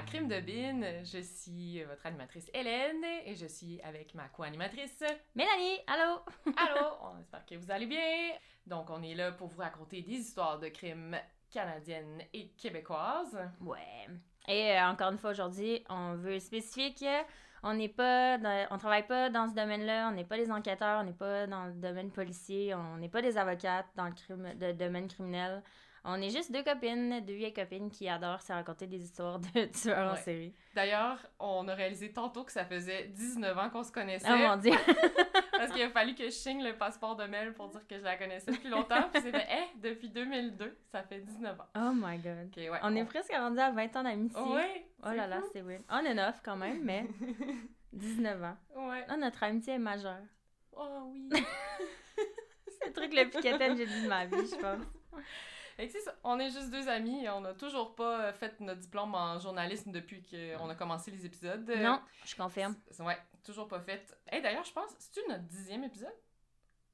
à Crime de Bin. Je suis votre animatrice Hélène et je suis avec ma co-animatrice Mélanie, allô? Allô, on espère que vous allez bien. Donc, on est là pour vous raconter des histoires de crimes canadiennes et québécoises. Ouais. Et euh, encore une fois, aujourd'hui, on veut spécifier que on n'est pas, dans- on travaille pas dans ce domaine-là, on n'est pas des enquêteurs, on n'est pas dans le domaine policier, on n'est pas des avocates dans le crime, le domaine criminel. On est juste deux copines, deux vieilles copines qui adorent se raconter des histoires de tueurs en série. D'ailleurs, on a réalisé tantôt que ça faisait 19 ans qu'on se connaissait. Oh mon dieu! Parce qu'il a fallu que je signe le passeport de Mel pour dire que je la connaissais depuis longtemps. Puis c'est fait, eh, depuis 2002, ça fait 19 ans. Oh my god. Ouais. On est presque rendu à 20 ans d'amitié. Ouais. Oh là là, c'est weird. On and off quand même, mais 19 ans. Ouais. Notre amitié est majeure. Oh oui. C'est le truc le plus j'ai dit de ma vie, je pense. Fait que c'est ça, on est juste deux amis et on n'a toujours pas euh, fait notre diplôme en journalisme depuis qu'on a commencé les épisodes. Non, je confirme. c'est- Ouais, toujours pas fait. Et d'ailleurs, je pense, c'est-tu notre dixième épisode?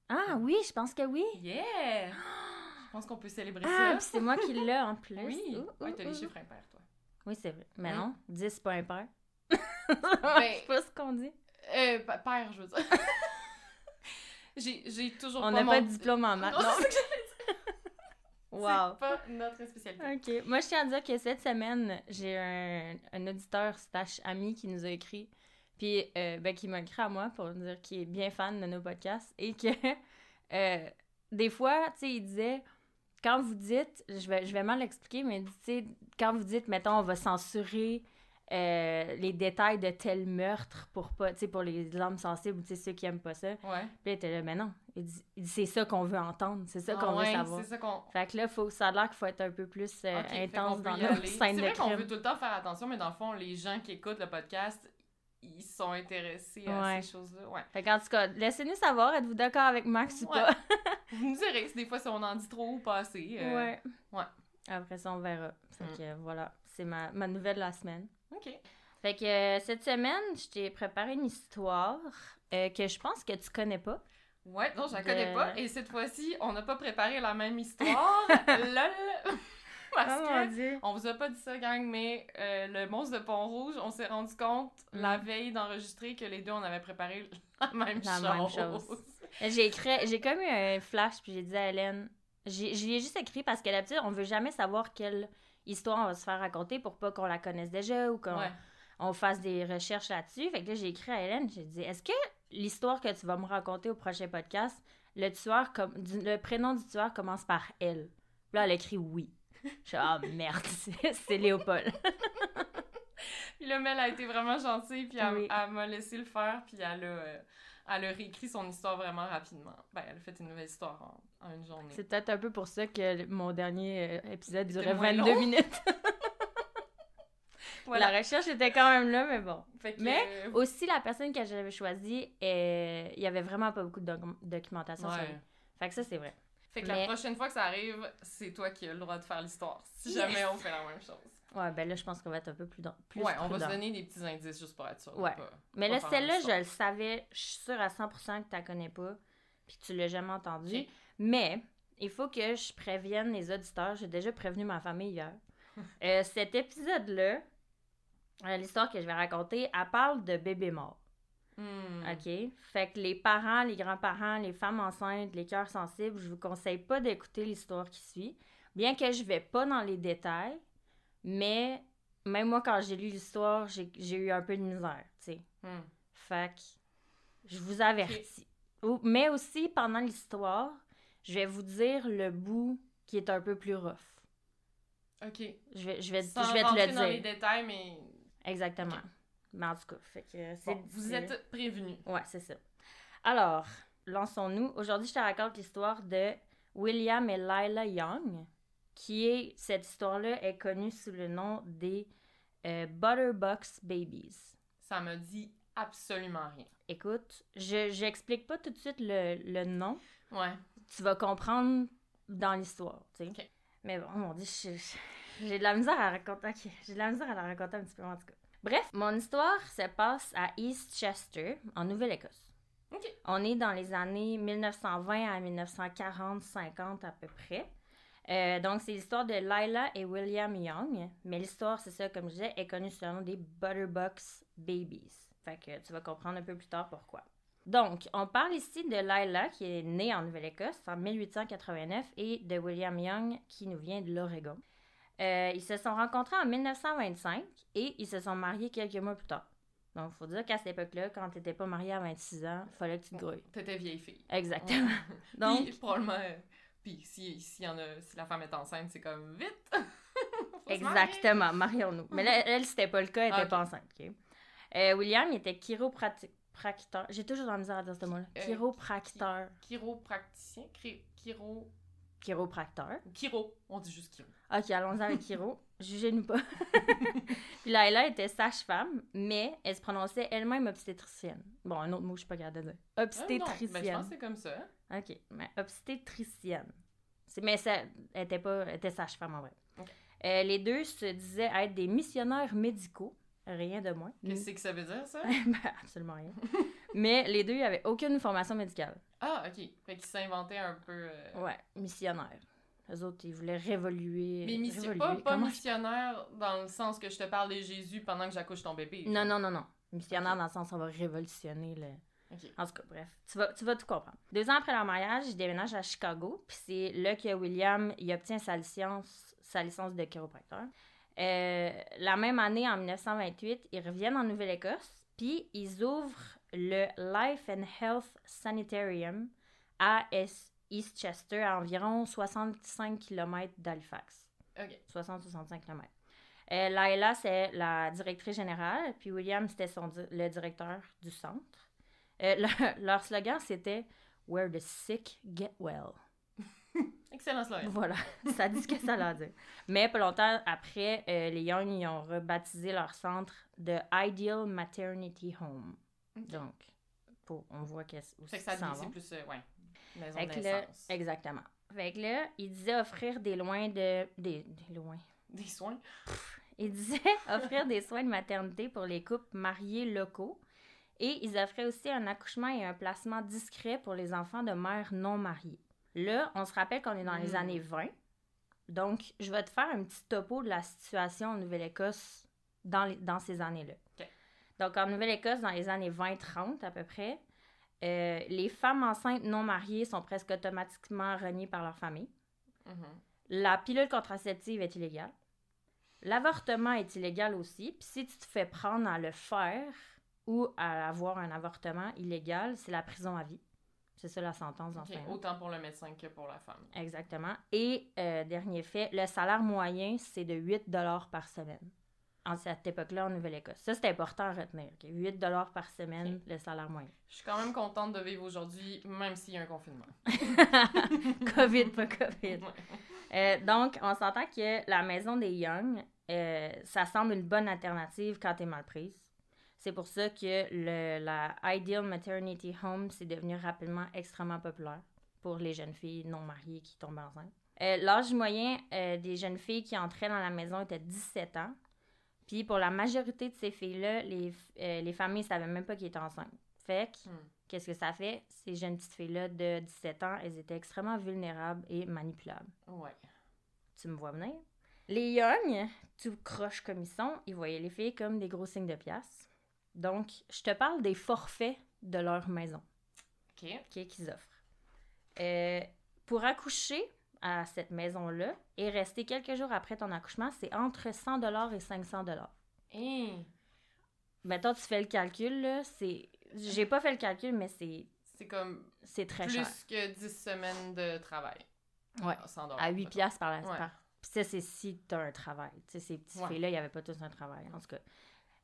Ah oui, je pense que oui. Yeah! Je pense qu'on peut célébrer Ah, ça. c'est moi qui l'ai en plus. Oui, Ouh, ouais, t'as les chiffres impairs, toi. Oui, c'est vrai. Mais non, 10 c'est pas impair. Ben- je sais pas ce qu'on dit. Euh, pa- père, je veux dire. j'ai, toujours On pas n'a mon pas de diplôme en maths. Non, Non. c'est ça que j'allais dire. Wow. C'est pas notre spécialité. OK. Moi, je tiens à dire que cette semaine, j'ai un, un auditeur slash ami qui nous a écrit, puis euh, ben, qui m'a écrit à moi pour dire qu'il est bien fan de nos podcasts et que euh, des fois, tu sais, il disait, quand vous dites, je vais, je vais mal l'expliquer, mais tu sais, quand vous dites, mettons, on va censurer euh, les détails de tel meurtre pour pas, tu sais, pour les âmes sensibles, tu sais, ceux qui aiment pas ça. Ouais. Puis là, était là, mais non. Il dit, c'est ça qu'on veut entendre, c'est ça Ah qu'on ouais, veut savoir. Ça. Fait que là, faut, ça a l'air qu'il faut être un peu plus euh, intense dans nos aller. scènes C'est vrai qu'on crime. veut tout le temps faire attention, mais dans le fond, les gens qui écoutent le podcast, ils sont intéressés à Ouais. ces choses-là. Ouais. Fait qu'en tout cas, laissez-nous savoir, êtes-vous d'accord avec Max ou pas? Vous nous direz des fois si on en dit trop ou pas assez. euh, Ouais. ouais. Après ça, on verra. Fait Mm. que voilà, c'est ma, ma nouvelle de la semaine. Ok. Fait que euh, cette semaine, je t'ai préparé une histoire euh, que je pense que tu connais pas. Ouais, non, je la De- connais pas. Et cette fois-ci, on n'a pas préparé la même histoire. Lol. Parce oh que. dieu! On vous a pas dit ça, gang, mais euh, le monstre de Pont-Rouge, on s'est rendu compte Mm. la veille d'enregistrer que les deux, on avait préparé la même La chose. même chose. J'ai écrit, j'ai comme eu un flash, puis j'ai dit à Hélène, j'ai- je lui ai juste écrit parce que d'habitude, on veut jamais savoir quelle histoire on va se faire raconter pour pas qu'on la connaisse déjà ou qu'on Ouais. on fasse des recherches là-dessus. Fait que là, j'ai écrit à Hélène, j'ai dit, est-ce que l'histoire que tu vas me raconter au prochain podcast, le tueur, le prénom du tueur commence par L? Puis là, elle écrit oui. Je suis ah merde, c'est c'est Léopold. Puis là, Mel a été vraiment gentille, puis elle, Oui. elle m'a laissé le faire, puis elle a, euh, elle a réécrit son histoire vraiment rapidement. Ben, elle a fait une nouvelle histoire en, en une journée. C'est peut-être un peu pour ça que le- mon dernier euh, épisode durait moins 22 long? minutes? Voilà. La recherche était quand même là, mais bon. Fait que, Mais euh, Aussi, la personne que j'avais choisie, euh, il y avait vraiment pas beaucoup de doc- documentation sur ouais. lui. Fait que ça, c'est vrai. Fait que Mais- la prochaine fois que ça arrive, c'est toi qui as le droit de faire l'histoire. Si Yes! jamais on fait la même chose. Ouais, ben là, je pense qu'on va être un peu plus, dans, plus ouais, on va se donner des petits indices juste pour être sûr. de Ouais. pas- Mais pas là, faire celle-là, je le savais, je suis sûre à 100% que tu la connais pas, puis que tu l'as jamais entendu. Ok. Mais il faut que je prévienne les auditeurs. J'ai déjà prévenu ma famille hier. Euh, cet épisode-là, euh, l'histoire que je vais raconter, elle parle de bébés morts. Hmm. OK? Fait que les parents, les grands-parents, les femmes enceintes, les cœurs sensibles, je vous conseille pas d'écouter l'histoire qui suit. Bien que je vais pas dans les détails, mais même moi, quand j'ai lu l'histoire, j'ai eu un peu de misère, tu sais. Hmm. Fait que je vous avertis. Mais aussi, pendant l'histoire, je vais vous dire le bout qui est un peu plus rough. Ok. Je vais, je vais, Sans je vais te le dans les dire. détails, mais Exactement. Ok. Mais en tout cas, fait que c'est... bon, vous êtes prévenus. Ouais, c'est ça. Alors, lançons-nous. Aujourd'hui, je te raconte l'histoire de William et Lila Young, qui est, cette histoire-là est connue sous le nom des euh, Butterbox Babies. Ça me dit absolument rien. Écoute, je j'explique pas tout de suite le, le nom. Ouais. Tu vas comprendre dans l'histoire, tu sais. Mais bon, mon dieu, j'ai de la misère à raconter. ok, J'ai de la misère à la raconter un petit peu, en tout cas. Bref, mon histoire se passe à East Chester, en Nouvelle-Écosse. On est dans les années 1920 à 1940-50 à peu près. Euh, donc, c'est l'histoire de Lila et William Young. Mais l'histoire, c'est ça, comme je disais, est connue sous le nom des Butterbox Babies. Fait que tu vas comprendre un peu plus tard pourquoi. Donc, on parle ici de Lila, qui est née en Nouvelle-Écosse en 1889, et de William Young, qui nous vient de l'Oregon. Euh, ils se sont rencontrés en 1925 et ils se sont mariés quelques mois plus tard. Donc, il faut dire qu'à cette époque-là, quand tu n'étais pas mariée à 26 ans, il fallait que tu te grouilles. T'étais vieille fille. Exactement. Donc, Donc, Puis, probablement, euh, puis si, si, y en a, si la femme est enceinte, c'est comme vite. Exactement, marions-nous. Mais là, elle, c'était pas le cas, elle était ok. pas enceinte. Euh, William, il était chiropracteur. J'ai toujours de la misère à dire ce mot-là. Euh, Chiropracteur. Chiropracticien, Chi- chiro, Chiropracteur. chiro, on dit juste chiro. Ok, allons-y avec Chiro. Jugez-nous pas. Puis Laila était sage-femme, mais elle se prononçait elle-même obstétricienne. Bon, un autre mot, je suis pas capable de dire. Ah, non, ben, je Obstétricienne. pense que c'est comme ça. ok, mais obstétricienne. Mais ça, elle était pas, elle était sage-femme en vrai. Euh, les deux se disaient être des missionnaires médicaux, rien de moins. Qu'est-ce que ça veut dire, ça? Ben, absolument rien. mais les deux n'avaient aucune formation médicale. Ah, ok. Fait qu'ils s'inventaient un peu. euh, Ouais, missionnaires. Les autres, ils voulaient révoluer. Mais mission- révoluer. pas, pas Comment- missionnaire dans le sens que je te parle de Jésus pendant que j'accouche ton bébé. Non, non, non, non. Missionnaire dans le sens on va révolutionner le. Ok. En tout cas, bref, tu vas, tu vas tout comprendre. Deux ans après leur mariage, ils déménagent à Chicago, puis c'est là que William il obtient sa licence, sa licence de chiropracteur. Euh, la même année, en 1928, ils reviennent en Nouvelle-Écosse, puis ils ouvrent le Life and Health Sanitarium à Es- Eastchester, à environ 65 km d'Halifax. Ok. 60-65 km. Euh, Laila, c'est la directrice générale, puis William, c'était son di- le directeur du centre. Euh, leur slogan, c'était Where the sick get well. Excellent slogan. Voilà, ça dit ce que ça veut dire. Mais pas longtemps après, euh, les Young ils ont rebaptisé leur centre de Ideal Maternity Home. Donc, pour, on voit qu'est-ce que ça dit, c'est plus. euh, ouais. Maison Fait de naissance. exactement. Fait que là, il disait offrir des loins de... Des, des loins. Des soins? Il disait offrir des soins de maternité pour les couples mariés locaux. Et ils offraient aussi un accouchement et un placement discret pour les enfants de mères non mariées. Là, on se rappelle qu'on est dans les Mm. années 20. Donc, je vais te faire un petit topo de la situation en Nouvelle-Écosse dans, les- dans ces années-là. Donc, en Nouvelle-Écosse, dans les années 20-30 à peu près, euh, les femmes enceintes non mariées sont presque automatiquement reniées par leur famille. Mhm. La pilule contraceptive est illégale. L'avortement est illégal aussi. Puis si tu te fais prendre à le faire ou à avoir un avortement illégal, c'est la prison à vie. C'est ça la sentence dans. Autant pour le médecin que pour la femme. Exactement. Et euh, dernier fait, le salaire moyen, c'est de 8 par semaine. En cette époque-là, en Nouvelle-Écosse. Ça, c'est important à retenir. ok? 8 par semaine, le salaire moyen. Je suis quand même contente de vivre aujourd'hui, même s'il y a un confinement. COVID, pas COVID. Euh, donc, on s'entend que la maison des Young, euh, ça semble une bonne alternative quand t'es mal prise. C'est pour ça que le, la Ideal Maternity Home, c'est devenu rapidement extrêmement populaire pour les jeunes filles non mariées qui tombent enceintes. Euh, L'âge moyen euh, des jeunes filles qui entraient dans la maison était 17 ans. Puis pour la majorité de ces filles-là, les, euh, les familles ne savaient même pas qu'ils étaient enceintes. Fait que, Hmm. qu'est-ce que ça fait? Ces jeunes petites filles-là de 17 ans, elles étaient extrêmement vulnérables et manipulables. Ouais. Tu me vois venir? Les Young, tout croche comme ils sont, ils voyaient les filles comme des gros signes de pièces. Donc, je te parle des forfaits de leur maison Ok. ok, qu'ils offrent. Euh, pour accoucher à cette maison-là et rester quelques jours après ton accouchement, c'est entre 100 et 500 Hein, Mettons, tu fais le calcul, là, c'est... J'ai pas fait le calcul, mais c'est, C'est comme c'est très plus cher. que 10 semaines de travail. Ouais. 100 À 8 piastres par la Ouais. par- Puis ça, c'est si t'as un travail. Tu sais, ces petites Ouais. filles-là, il n'y avait pas tous un travail, en tout cas.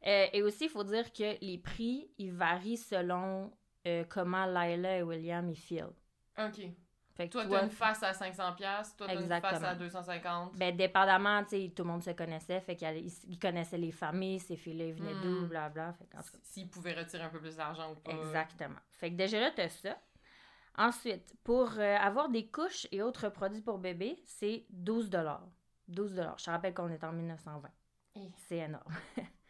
Euh, et aussi, il faut dire que les prix, ils varient selon euh, comment Lila et William, ils filent. Ok. Fait que Toi, toi, t'as une face à 500$, piastres, toi, t'as une face à 250$. ben, dépendamment, tu sais, tout le monde se connaissait, fait qu'ils ils connaissaient les familles, ces filles-là, ils venaient Hmm. d'où, blablabla. Cas, S'ils pouvaient retirer un peu plus d'argent ou pas. Exactement. Fait que déjà là, t'as ça. Ensuite, pour euh, avoir des couches et autres produits pour bébé, c'est 12 12 Je te rappelle qu'on est en 1920. Eh. C'est énorme.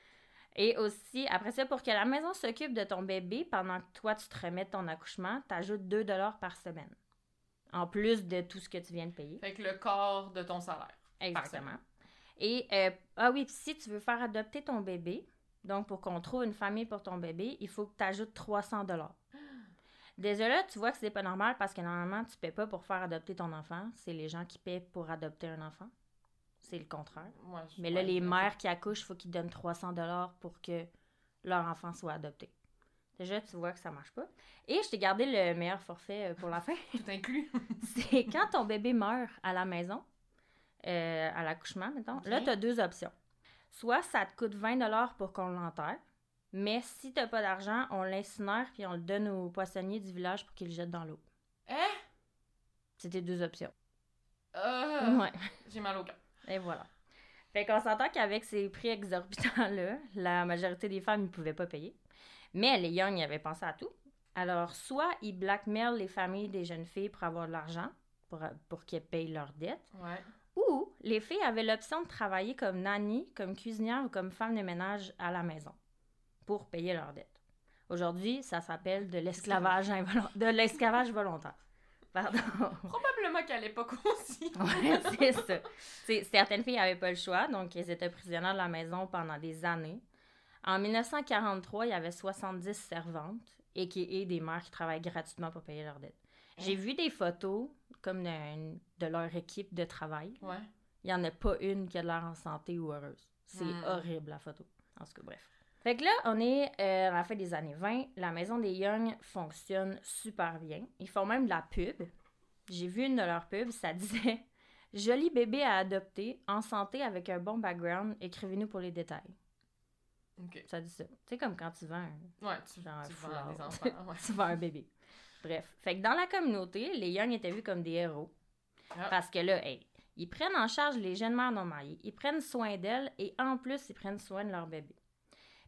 et aussi, après ça, pour que la maison s'occupe de ton bébé pendant que toi, tu te remets de ton accouchement, t'ajoutes 2 par semaine. En plus de tout ce que tu viens de payer. Fait que le quart de ton salaire. Exactement. Et, euh, ah oui, puis si tu veux faire adopter ton bébé, donc pour qu'on trouve une famille pour ton bébé, il faut que tu ajoutes 300 dollars. Déjà là, tu vois que c'est pas normal parce que normalement, tu paies pas pour faire adopter ton enfant. C'est les gens qui paient pour adopter un enfant. C'est le contraire. Ouais, Mais là, les mères qui accouchent, il faut qu'ils donnent 300 dollars pour que leur enfant soit adopté. Déjà, tu vois que ça marche pas. Et je t'ai gardé le meilleur forfait euh, pour la fin. Tout inclus. c'est quand ton bébé meurt à la maison, euh, à l'accouchement, mettons. Là, tu as deux options. Soit ça te coûte 20 dollars pour qu'on l'enterre, mais si t'as pas d'argent, on l'incinère puis on le donne aux poissonniers du village pour qu'ils le jettent dans l'eau. Hein? C'était deux options. Euh, Ouais. J'ai mal au cœur. Et voilà. Fait qu'on s'entend qu'avec ces prix exorbitants-là, la majorité des femmes ne pouvaient pas payer. Mais les Young y avaient pensé à tout. Alors, soit ils blackmailent les familles des jeunes filles pour avoir de l'argent, pour, pour qu'elles payent leurs dettes, Ouais. ou les filles avaient l'option de travailler comme nanny, comme cuisinière ou comme femme de ménage à la maison pour payer leurs dettes. Aujourd'hui, ça s'appelle de l'esclavage involo- de l'esclavage volontaire. Pardon. Probablement qu'à l'époque aussi. Ouais, c'est ça. Certaines filles n'avaient pas le choix, donc elles étaient prisonnières de la maison pendant des années. En 1943, il y avait 70 servantes et qui des mères qui travaillent gratuitement pour payer leurs dettes. J'ai vu des photos comme de, de leur équipe de travail. Ouais. Il n'y en a pas une qui a l'air en santé ou heureuse. C'est Hmm. horrible, la photo. En tout cas, bref. Fait que là, on est euh, à la fin des années 20. La maison des Young fonctionne super bien. Ils font même de la pub. J'ai vu une de leurs pubs, ça disait « Joli bébé à adopter, en santé avec un bon background, écrivez-nous pour les détails. Ok. » Ça dit ça. Tu sais, comme quand tu vends un, Ouais, tu, Genre un tu foulard. vends des enfants. Ouais. tu vends un bébé. Bref. Fait que dans la communauté, les Young étaient vus comme des héros. Ah. Parce que là, hey, ils prennent en charge les jeunes mères non mariées. Ils prennent soin d'elles et en plus, ils prennent soin de leur bébé.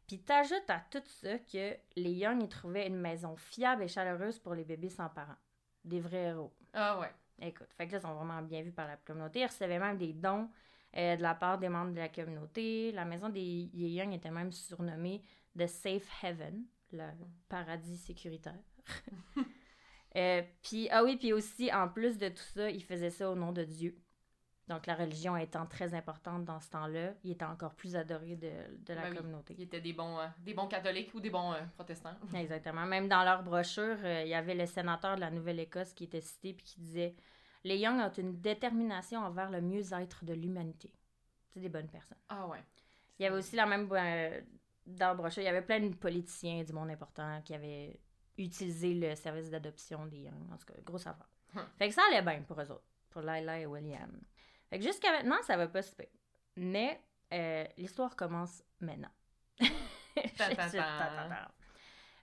Puis t'ajoutes à tout ça que les Young, ils trouvaient une maison fiable et chaleureuse pour les bébés sans parents. Des vrais héros. Ah ouais. Écoute, fait que là, ils sont vraiment bien vus par la communauté. Ils recevaient même des dons euh, de la part des membres de la communauté. La maison des des Young était même surnommée The Safe Heaven, le paradis sécuritaire. Euh, puis, ah oui, puis aussi, en plus de tout ça, ils faisaient ça au nom de Dieu. Donc, la religion étant très importante dans ce temps-là, il était encore plus adoré de, de la Ben oui. communauté. Ils étaient des bons, euh, des bons catholiques ou des bons euh, protestants. Exactement. Même dans leur brochure, euh, il y avait le sénateur de la Nouvelle-Écosse qui était cité puis qui disait Les Young ont une détermination envers le mieux-être de l'humanité. C'est des bonnes personnes. Ah ouais. Il y avait aussi la même. euh, dans la brochure, il y avait plein de politiciens du monde important qui avaient utilisé le service d'adoption des Young. En tout cas, grosse affaire. Hum. Fait que ça allait bien pour eux autres, pour Lila et William. Fait que jusqu'à maintenant, ça va pas se faire. Mais euh, l'histoire commence maintenant.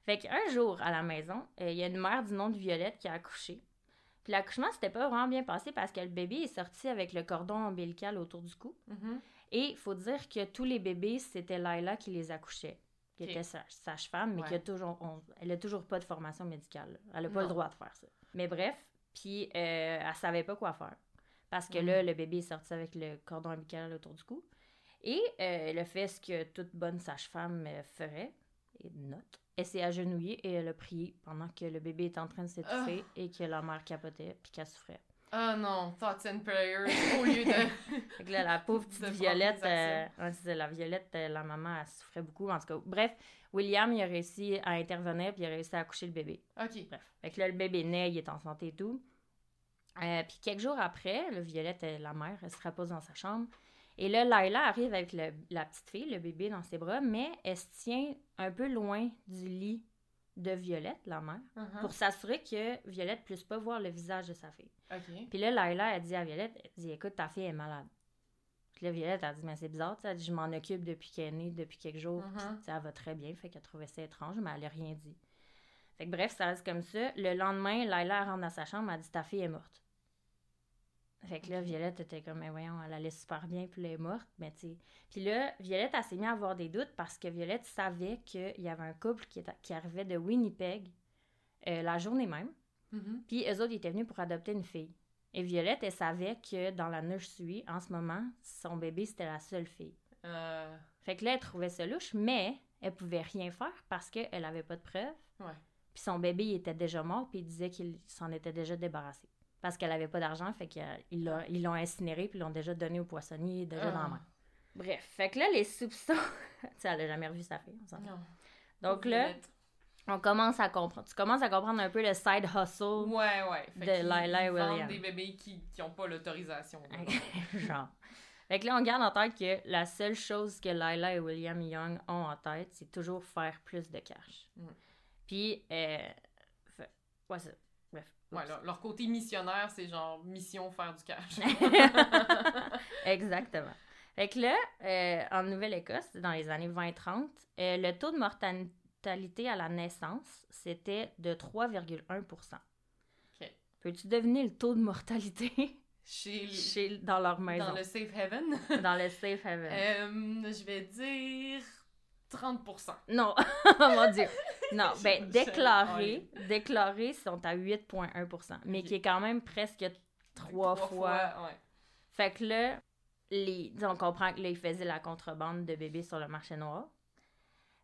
Fait qu'un jour, à la maison, euh, il y a une mère du nom de Violette qui a accouché. Puis l'accouchement, c'était pas vraiment bien passé parce que le bébé est sorti avec le cordon ombilical autour du cou. Mhm. Et il faut dire que tous les bébés, c'était Laila qui les accouchait, qui Ok. était sa- sage-femme, mais Ouais. qui a toujours, on- elle a toujours pas de formation médicale. là. Elle a pas Non. le droit de faire ça. Mais bref, puis euh, elle savait pas quoi faire. Parce que Mhm. là, le bébé est sorti avec le cordon ombilical autour du cou. Et euh, elle a fait ce que toute bonne sage-femme euh, ferait, et note. Elle s'est agenouillée et elle a prié pendant que le bébé était en train de s'étouffer et que la mère capotait puis qu'elle souffrait. Ah non, thoughts and prayers au lieu de. Fait que là, la pauvre petite Violette, euh, ouais, ça, la Violette, euh, la maman, elle souffrait beaucoup. En tout cas, bref, William, il a réussi à intervenir puis il a réussi à accoucher le bébé. Ok. Bref. Fait que là, le bébé naît, il est en santé et tout. Euh, puis quelques jours après, le Violette, euh, la mère, elle se repose dans sa chambre. Et là, Laila arrive avec le- la petite fille, le bébé dans ses bras, mais elle se tient un peu loin du lit de Violette, la mère, Mhm. pour s'assurer que Violette ne puisse pas voir le visage de sa fille. Puis là, Laila, elle dit à Violette, elle dit, écoute, ta fille est malade. Puis là, Violette, elle dit, mais c'est bizarre, elle dit, je m'en occupe depuis qu'elle est née, depuis quelques jours. Mhm. Puis, tu sais, elle va très bien, fait qu'elle trouvait ça étrange, mais elle n'a rien dit. Fait que bref, ça reste comme ça. Le lendemain, Laila rentre dans sa chambre, elle dit, ta fille est morte. Fait que là. Violette était comme, mais voyons, elle allait super bien, puis elle est morte, mais tu sais. Puis là, Violette, elle s'est mise à avoir des doutes parce que Violette savait qu'il y avait un couple qui, était- qui arrivait de Winnipeg euh, la journée même. Mhm. Puis eux autres, ils étaient venus pour adopter une fille. Et Violette, elle savait que dans la nursery, en ce moment, son bébé, c'était la seule fille. Euh, Fait que là, elle trouvait ça louche, mais elle pouvait rien faire parce qu'elle avait pas de preuves. Ouais. Puis son bébé, il était déjà mort, puis il disait qu'il s'en était déjà débarrassé. parce qu'elle avait pas d'argent, fait qu'ils l'ont, ils l'ont incinérée, puis ils l'ont déjà donné au poissonnier, déjà dans la Ah. main. Bref, fait que là, les soupçons... tu sais, elle a jamais revu sa fille, on s'entend. Non. Donc là, on commence à comprendre. Tu commences à comprendre un peu le side hustle, Ouais, ouais. Fait de Lila et ils vendent William. des bébés qui n'ont pas l'autorisation. là. genre. Fait que là, on garde en tête que la seule chose que Lila et William Young ont en tête, c'est toujours faire plus de cash. Mm. Puis, euh... fait- ouais, c'est... Bref. Ouais, leur, leur côté missionnaire, c'est genre mission faire du cash. Exactement. Fait que là, euh, en Nouvelle-Écosse, dans les années 20-30, euh, le taux de mortalité à la naissance, c'était de 3,1 Ok. Peux-tu deviner le taux de mortalité Chez, chez, dans leur maison, dans le safe haven, dans le safe haven? euh, je vais dire 30%. Non, mon Dieu. Non, ben déclarés, déclarés sont à 8,1% mais qui est quand même presque trois, fois. ouais. Fait que là, les, on comprend que là, ils faisaient la contrebande de bébés sur le marché noir.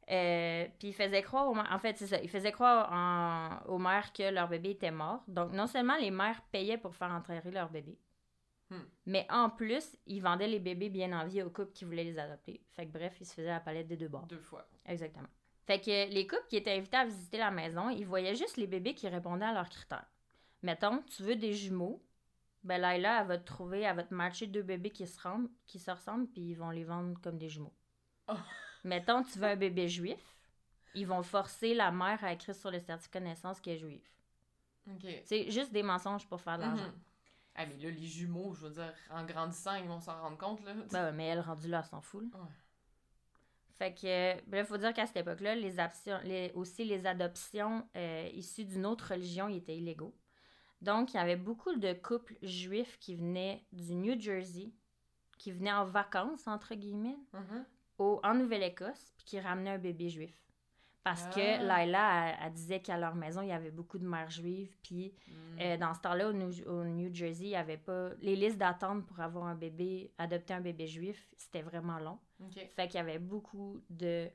Euh, puis ils faisaient croire aux mères, en fait, c'est ça, ils faisaient croire en- aux mères que leur bébé était mort. Donc, non seulement les mères payaient pour faire enterrer leur bébé, Hmm. mais en plus, ils vendaient les bébés bien en vie aux couples qui voulaient les adopter. Fait que bref, ils se faisaient la palette des deux bords. Deux fois. Exactement. Fait que les couples qui étaient invités à visiter la maison, ils voyaient juste les bébés qui répondaient à leurs critères. Mettons, tu veux des jumeaux, ben Laila, elle va te trouver, elle va te matcher deux bébés qui se, ressemblent, qui se ressemblent, puis ils vont les vendre comme des jumeaux. Oh. Mettons, tu veux un bébé juif, ils vont forcer la mère à écrire sur le certificat de naissance qu'elle est juive. OK. C'est juste des mensonges pour faire de l'argent. Mhm. Ah, mais là, les jumeaux, je veux dire, en grandissant, ils vont s'en rendre compte, là. Ben ouais, mais elle, rendue là, elle s'en fout. là. Ouais. Fait que, il faut dire qu'à cette époque-là, les, aussi les adoptions euh, issues d'une autre religion ils étaient illégaux. Donc, il y avait beaucoup de couples juifs qui venaient du New Jersey, qui venaient en vacances, entre guillemets, Mhm. au, en Nouvelle-Écosse, puis qui ramenaient un bébé juif. Parce que Ah. Laila, elle, elle disait qu'à leur maison, il y avait beaucoup de mères juives, puis Mm. euh, dans ce temps-là, au New, au New Jersey, il y avait pas... Les listes d'attente pour avoir un bébé, adopter un bébé juif, c'était vraiment long. OK. Fait qu'il y avait beaucoup de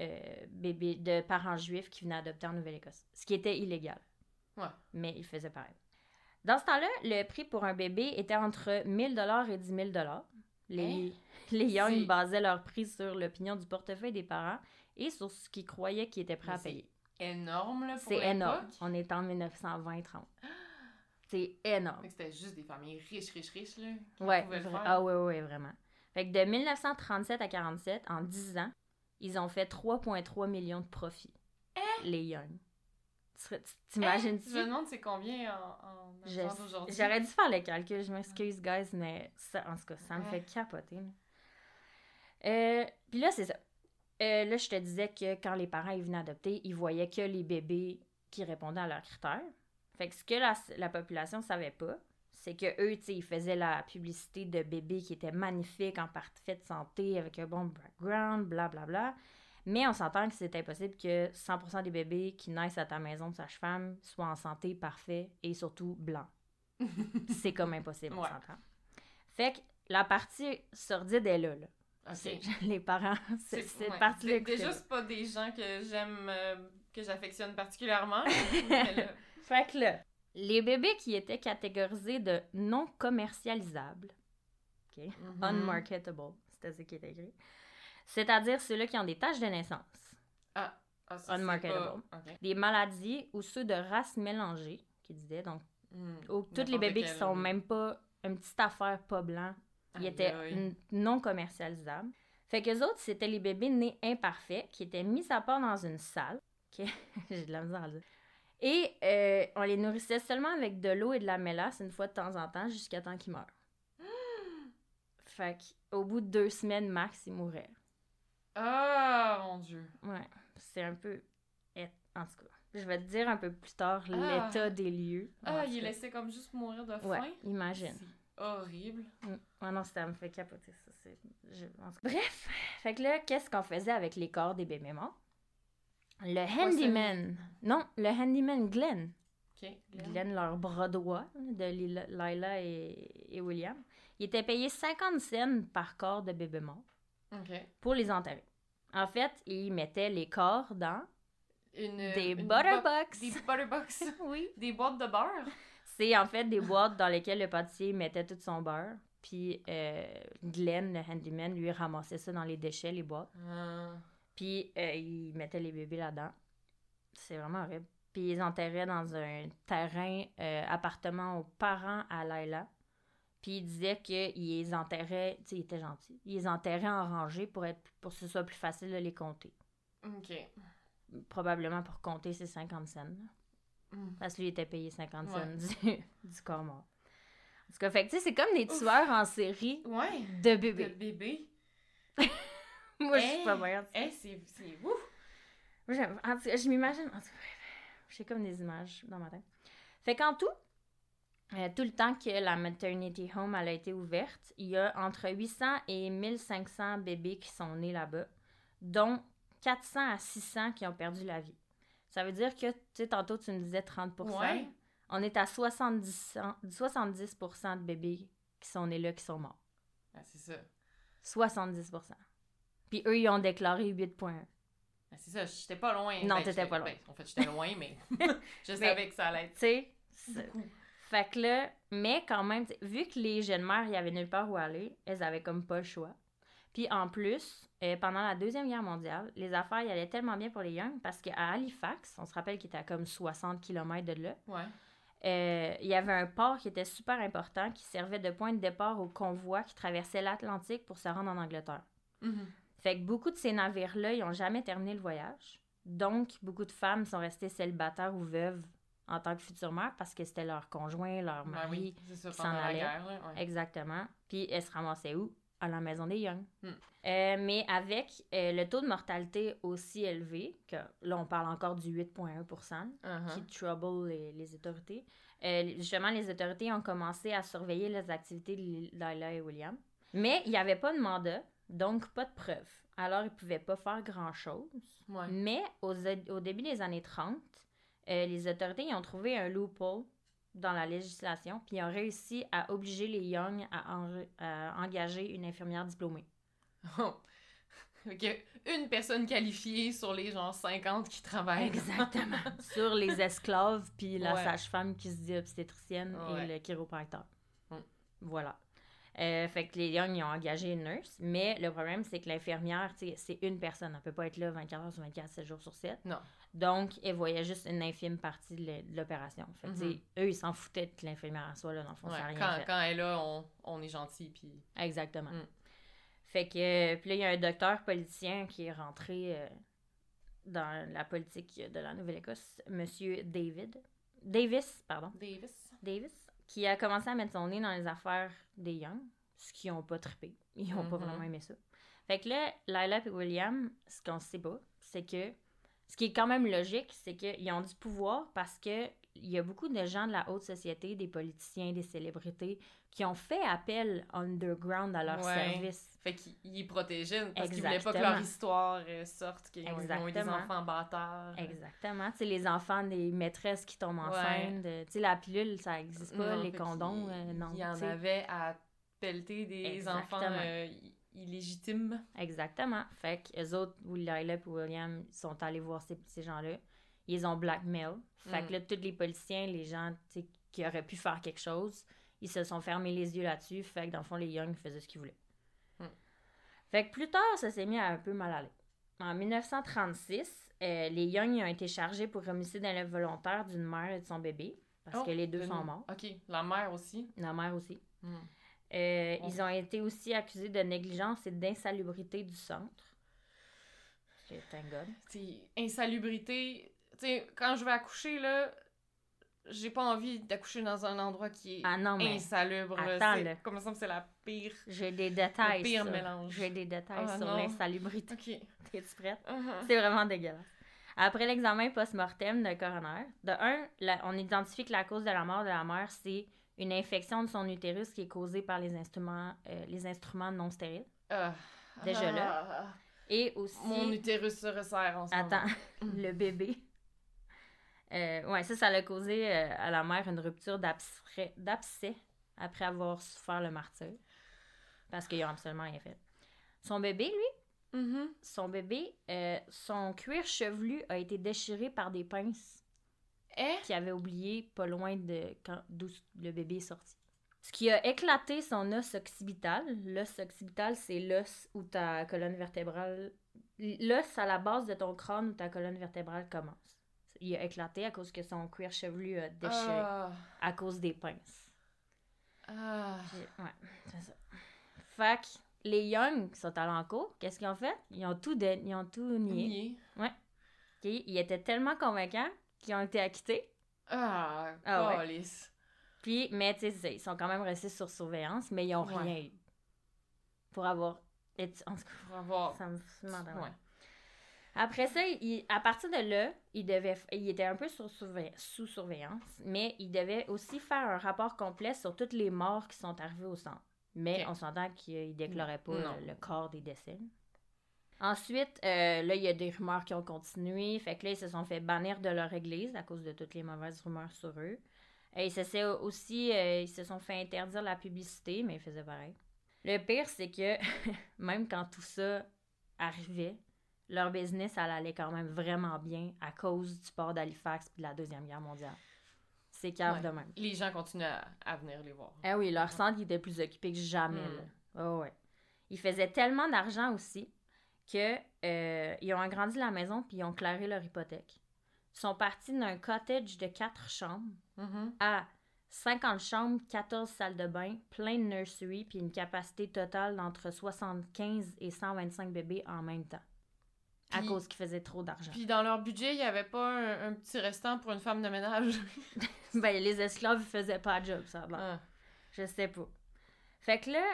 euh, bébés, de parents juifs qui venaient adopter en Nouvelle-Écosse. Ce qui était illégal. Ouais. Mais ils faisaient pareil. Dans ce temps-là, le prix pour un bébé était entre 1000 et 10 000 Les, les Young Hein? Basaient leur prix sur l'opinion du portefeuille des parents et sur ce qu'ils croyaient qu'ils étaient prêts Mais à c'est payer. Énorme, là, pour C'est énorme. On est en 1920-30. C'est énorme. C'était juste des familles riches, riches, riches, là. Ouais, le faire. ah ouais, ouais, vraiment. Fait que de 1937 à 47, en 10 ans, ils ont fait 3,3 millions de profits. Les Young. Tu T'imagines-tu? Je me demande c'est combien en, en d'aujourd'hui? J'aurais dû faire le calcul, je m'excuse, guys, mais ça, en tout cas, ça me fait capoter. Euh, Puis là, c'est ça. Euh, là, je te disais que quand les parents ils venaient adopter, ils voyaient que les bébés qui répondaient à leurs critères. Fait que ce que la, la population savait pas, c'est que eux, tu sais, ils faisaient la publicité de bébés qui étaient magnifiques, en parfaite santé, avec un bon background, blablabla. Bla, bla. Mais on s'entend que c'est impossible que 100% des bébés qui naissent à ta maison de sage-femme soient en santé, parfait et surtout blancs. c'est comme impossible, on Ouais. s'entend. Fait que la partie sordide est là, là. Ok. C'est- Les parents, c'est C'est- cette ouais. partie-là. Déjà, c'est pas des gens que j'aime, euh, que j'affectionne particulièrement. mais là, Fait que là, les bébés qui étaient catégorisés de non commercialisables, ok, mhm. unmarketable, c'était ce qui était écrit, c'est-à-dire ceux-là qui ont des taches de naissance, Ah, ça, c'est unmarketable. pas- des maladies ou ceux de race mélangée, qui disaient, donc, Hmm. ou tous les bébés qui quel, sont euh, même pas une petite affaire pas blanc, ils étaient non commercialisables. Fait que autres, c'était les bébés nés imparfaits qui étaient mis à part dans une salle. J'ai de la misère à dire. Et euh, on les nourrissait seulement avec de l'eau et de la mélasse une fois de temps en temps jusqu'à temps qu'ils meurent. Fait qu'au bout de deux semaines max, ils mouraient. Ah, mon Dieu. Ouais, c'est un peu... En tout cas, je vais te dire un peu plus tard Ah. l'état des lieux. Ah, il est laissé comme juste mourir de faim? Ouais, imagine. Horrible. Mm. Ah non, ça me fait capoter, ça. c'est- je-. Bref, fait que là, qu'est-ce qu'on faisait avec les corps des bébés morts? Le handyman. Non, le handyman Glenn. Glenn. Glenn, leur bras droit de Lila- et, et William. Il était payé 50 cents par corps de bébé mort pour les enterrer. En fait, il mettait les corps dans Une, des une butterbox. bo- Des butterbox. Oui. des boîtes de beurre. C'est en fait des boîtes dans lesquelles le pâtissier mettait tout son beurre. Puis euh, Glenn, le handyman, lui ramassait ça dans les déchets, les boîtes. Ah. Puis euh, il mettait les bébés là-dedans. C'est vraiment horrible. Puis ils les enterraient dans un terrain euh, appartement aux parents à Laila. Puis il disait qu'ils les enterraient, tu sais, il était gentil. Ils les enterraient en rangée pour, être, pour que ce soit plus facile de les compter. Ok. Probablement pour compter ses 50 cents. Mm. Parce que lui était payé 50 Ouais. cents du, du corps mort. En tout cas, fait que, tu sais, c'est comme des tueurs en série Ouais. de bébés. bébé. Moi, je suis Hey! pas. Eh, c'est. c'est ouf! Moi, j'aime- en tout cas, je m'imagine. en tout cas, J'ai comme des images dans ma tête. Fait qu'en tout, euh, tout le temps que la maternity home elle a été ouverte, il y a entre 800 et 1500 bébés qui sont nés là-bas, dont 400 à 600 qui ont perdu la vie. Ça veut dire que, tu sais, tantôt tu me disais 30 Ouais. On est à 70, 70 de bébés qui sont nés là qui sont morts. Ah, c'est ça. 70% Puis eux, ils ont déclaré 8,1. Ah, c'est ça, j'étais pas loin. Non, Ben, t'étais pas loin. ben, en fait, j'étais loin, mais je savais que ça allait être Tu sais. Fait que là, mais quand même, vu que les jeunes mères, il y avait nulle part où aller, elles avaient comme pas le choix. Puis en plus, euh, pendant la Deuxième Guerre mondiale, les affaires y allaient tellement bien pour les Young parce qu'à Halifax, on se rappelle qu'il était à comme 60 km de là, Ouais. euh, il y avait un port qui était super important qui servait de point de départ aux convois qui traversaient l'Atlantique pour se rendre en Angleterre. Mhm. Fait que beaucoup de ces navires-là, ils ont jamais terminé le voyage. Donc, beaucoup de femmes sont restées célibataires ou veuves en tant que futures mères parce que c'était leur conjoint, leur Ben mari, oui, qui s'en allait. guerre, là. Ouais. Exactement. Puis elle se ramassait où? À la maison des Young. Hmm. Euh, mais avec euh, le taux de mortalité aussi élevé, que là on parle encore du 8,1 Uh-huh. qui trouble les, les autorités, euh, justement les autorités ont commencé à surveiller les activités de Lila et William. Mais il n'y avait pas de mandat, donc pas de preuves. Alors ils ne pouvaient pas faire grand-chose. Ouais. Mais aux- au début des années 30, euh, les autorités ont trouvé un loophole dans la législation, puis ils ont réussi à obliger les Young à, en- à engager une infirmière diplômée. Que une personne qualifiée sur les genre 50 qui travaillent. Exactement. Sur les esclaves, puis la Ouais. sage-femme qui se dit obstétricienne Ouais. et le chiropracteur. Mm. Voilà. Euh, fait que les Young, ils ont engagé une nurse, mais le problème, c'est que l'infirmière, c'est une personne. Elle peut pas être là 24 heures sur 24, 7 jours sur 7. Non. Donc, elle voyait juste une infime partie de de l'opération. Fait que, Mhm. eux, ils s'en foutaient que l'infirmière soit là, dans le fond, Ouais, ça rien quand, fait. quand elle est là, on, on est gentil, puis... Exactement. Mm. Fait que, euh, puis là, il y a un docteur politicien qui est rentré euh, dans la politique de la Nouvelle-Écosse, Monsieur David. Davis, pardon. Davis. Davis, qui a commencé à mettre son nez dans les affaires des Young, ce qu'ils n'ont pas trippé. Ils n'ont pas Mhm. vraiment aimé ça. Fait que là, Lila et William, ce qu'on sait pas, c'est que, ce qui est quand même logique, c'est qu'ils ont du pouvoir parce que il y a beaucoup de gens de la haute société, des politiciens, des célébrités, qui ont fait appel underground à leur Ouais. service. Fait qu'ils ils protégeaient parce qu'ils voulaient pas que leur histoire euh, sorte, qu'ils ont, eu des enfants bâtards. Exactement. Tu sais, les enfants des maîtresses qui tombent Ouais. enceintes. euh, Tu sais, la pilule, ça existe pas. Non, les condoms, qu'il- euh, non. Il y en avait à pelleter des Exactement. enfants euh, i- illégitimes. Exactement. Fait que eux autres, Lila et William, sont allés voir ces, ces gens-là. Ils ont blackmail. Fait Mm. que là, tous les politiciens, les gens qui auraient pu faire quelque chose, ils se sont fermés les yeux là-dessus. Fait que dans le fond, les Young faisaient ce qu'ils voulaient. Mm. Fait que plus tard, ça s'est mis à un peu mal aller. En 1936, euh, les Young ont été chargés pour homicide involontaire d'une mère et de son bébé. Parce Oh, que les deux une- sont morts. Ok, la mère aussi. La mère aussi. Hmm. Euh, Oh. Ils ont été aussi accusés de négligence et d'insalubrité du centre. C'est God. C'est insalubrité. Quand je vais accoucher, là, j'ai pas envie d'accoucher dans un endroit qui est Ah non, mais insalubre. attends, là. Comme ça, c'est la pire. j'ai des détails. Le pire sur- mélange. J'ai des détails Ah, sur l'insalubrité. Ok. T'es-tu prête? Uh-huh. C'est vraiment dégueulasse. Après l'examen post-mortem de coroner, de un, la- on identifie que la cause de la mort de la mère, c'est une infection de son utérus qui est causée par les instruments, euh, les instruments non stériles. Ah. Déjà là. Ah. Et aussi... Mon utérus se resserre en ce Attends, moment. le bébé. Euh, ouais, ça, ça l'a causé euh, à la mère une rupture d'abcès après avoir souffert le martyr. Parce qu'ils ont absolument rien fait. Son bébé, lui, Mhm. son bébé, euh, son cuir chevelu a été déchiré par des pinces. Eh? qu'il avait oublié pas loin de quand d'où le bébé est sorti. Ce qui a éclaté son os occipital. L'os occipital, c'est l'os où ta colonne vertébrale. L'os à la base de ton crâne où ta colonne vertébrale commence. Il a éclaté à cause que son cuir chevelu a déchiré Ah. à cause des pinces. Ah. Ouais, c'est ça. Fait que les Young sont allés en cours. Qu'est-ce qu'ils ont fait? Ils ont tout, dé- ils ont tout nié. Nier. Ok? Ils étaient tellement convaincants qu'ils ont été acquittés. Ah, Ah ouais. Puis, mais tu sais, ils sont quand même restés sur surveillance, mais ils ont Ouais. rien eu. Pour avoir. En tout cas, Pour avoir. ça me Ouais. tête. Après ça, il- à partir de là, il, devait, il était un peu sur sous surveillance, mais il devait aussi faire un rapport complet sur toutes les morts qui sont arrivées au centre. Mais on s'entend qu'il ne déclarait pas le corps des décès. Ensuite, euh, là, il y a des rumeurs qui ont continué. Fait que là, ils se sont fait bannir de leur église à cause de toutes les mauvaises rumeurs sur eux. Et ils se, aussi, euh, ils se sont fait interdire la publicité, mais ils faisaient pareil. Le pire, c'est que même quand tout ça arrivait, leur business, elle allait quand même vraiment bien à cause du port d'Halifax et de la Deuxième Guerre mondiale. C'est cave Ouais. de même. Les gens continuent à, à venir les voir. Ah oui, leur centre il était plus occupé que jamais. Mm. Là. Oh, ouais. Ils faisaient tellement d'argent aussi que euh, ils ont agrandi la maison puis ils ont claré leur hypothèque. Ils sont partis d'un cottage de quatre chambres Mhm. à 50 chambres, 14 salles de bain, plein de nursery puis une capacité totale d'entre 75 et 125 bébés en même temps. À cause qu'ils faisaient trop d'argent. Puis dans leur budget, il n'y avait pas un, un petit restant pour une femme de ménage? ben, les esclaves faisaient pas de job, ça. Ah. Je sais pas. Fait que là,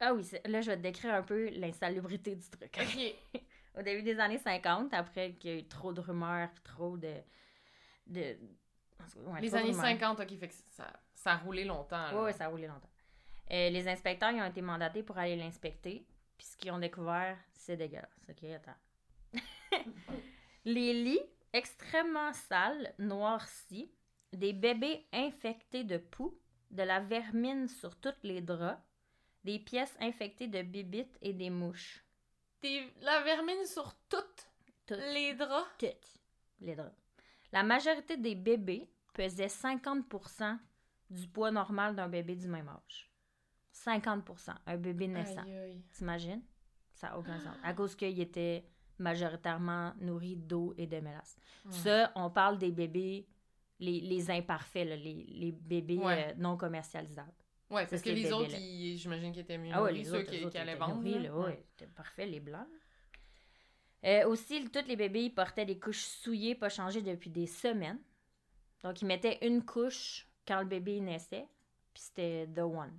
ah oui, là, je vais te décrire un peu l'insalubrité du truc. Ok. Au début des années 50, après qu'il y a eu trop de rumeurs, trop de. ouais, Les années rumeurs. 50, ok, fait que ça, ça a roulé longtemps. Ouais, ouais, ça a roulé longtemps. Euh, les inspecteurs ils ont été mandatés pour aller l'inspecter, puis ce qu'ils ont découvert, c'est dégueulasse. Ok, attends. les lits extrêmement sales, noircis, des bébés infectés de poux, de la vermine sur tous les draps, des pièces infectées de bibites et des mouches. Des- la vermine sur toutes Toutes. les draps? Toutes les draps. La majorité des bébés pesaient 50% du poids normal d'un bébé du même âge. 50%. Un bébé naissant. T'imagines? Ça n'a aucun sens. À cause qu'il était majoritairement nourri d'eau et de mélasse. Ouais. Ça, on parle des bébés, les, les imparfaits, là, les, les bébés Ouais. euh, non commercialisables. Ouais, parce que les autres, j'imagine qu'ils étaient mieux Ah ouais, les ceux autres, qui, allaient vendre. ouais, c'était parfait, les blancs. Euh, aussi, tous les bébés, ils portaient des couches souillées, pas changées depuis des semaines. Donc, ils mettaient une couche quand le bébé naissait, puis c'était the one.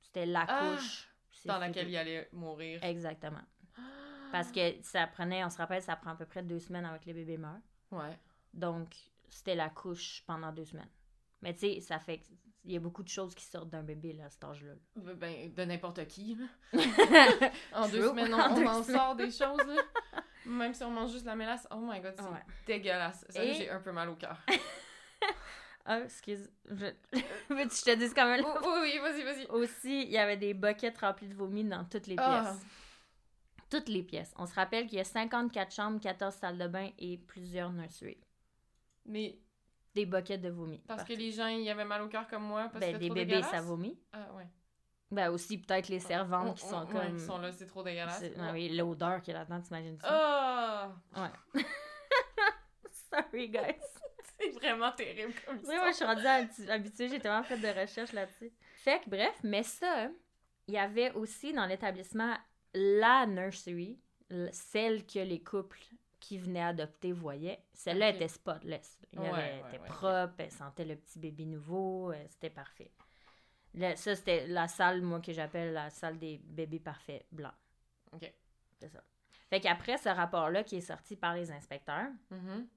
C'était la Ah! couche. Dans laquelle il allait mourir. Exactement. Parce que ça prenait, on se rappelle, ça prend à peu près deux semaines avec les bébés meurent. Ouais. Donc, c'était la couche pendant deux semaines. Mais tu sais, ça fait que- il y a beaucoup de choses qui sortent d'un bébé là, à cet âge-là. Ben, de n'importe qui. en deux semaines, on, En on deux en semaines. sort des choses. là. Même si on mange juste la mélasse. Oh my god, c'est Ouais. dégueulasse. Ça, Et- j'ai un peu mal au cœur. Ah, excuse. Je... Veux-tu que je te dise quand même? oui, oui, oui, vas-y, vas-y. Aussi, il y avait des buckets remplis de vomi dans toutes les Ah. pièces. Toutes les pièces. On se rappelle qu'il y a 54 chambres, 14 salles de bain et plusieurs nurseries. Mais Des buckets de vomi. parce que les gens, ils avaient mal au cœur comme moi. Parce Ben, que bébés, ça vomit. Ah, ouais. Ben, aussi, peut-être les servantes qui Oh, sont oh, comme. ouais, qui sont là, c'est trop dégueulasse. Ah oui, l'odeur qu'il y a là-dedans, t'imagines ça? Ah! Ouais. Sorry, guys. C'est vraiment terrible comme Oui, ça. moi, je suis rendue habi- habituée, j'ai tellement fait de recherches là-dessus. Fait que, bref, mais ça, il y avait aussi dans l'établissement la nursery, celle que les couples qui venaient adopter voyaient. Celle-là était spotless. Ouais, elle était ouais, propre, elle sentait le petit bébé nouveau, euh, c'était parfait. Là, ça, c'était la salle, moi, que j'appelle la salle des bébés parfaits blancs. Ok. C'est ça. Fait qu'après ce rapport-là qui est sorti par les inspecteurs, Mhm.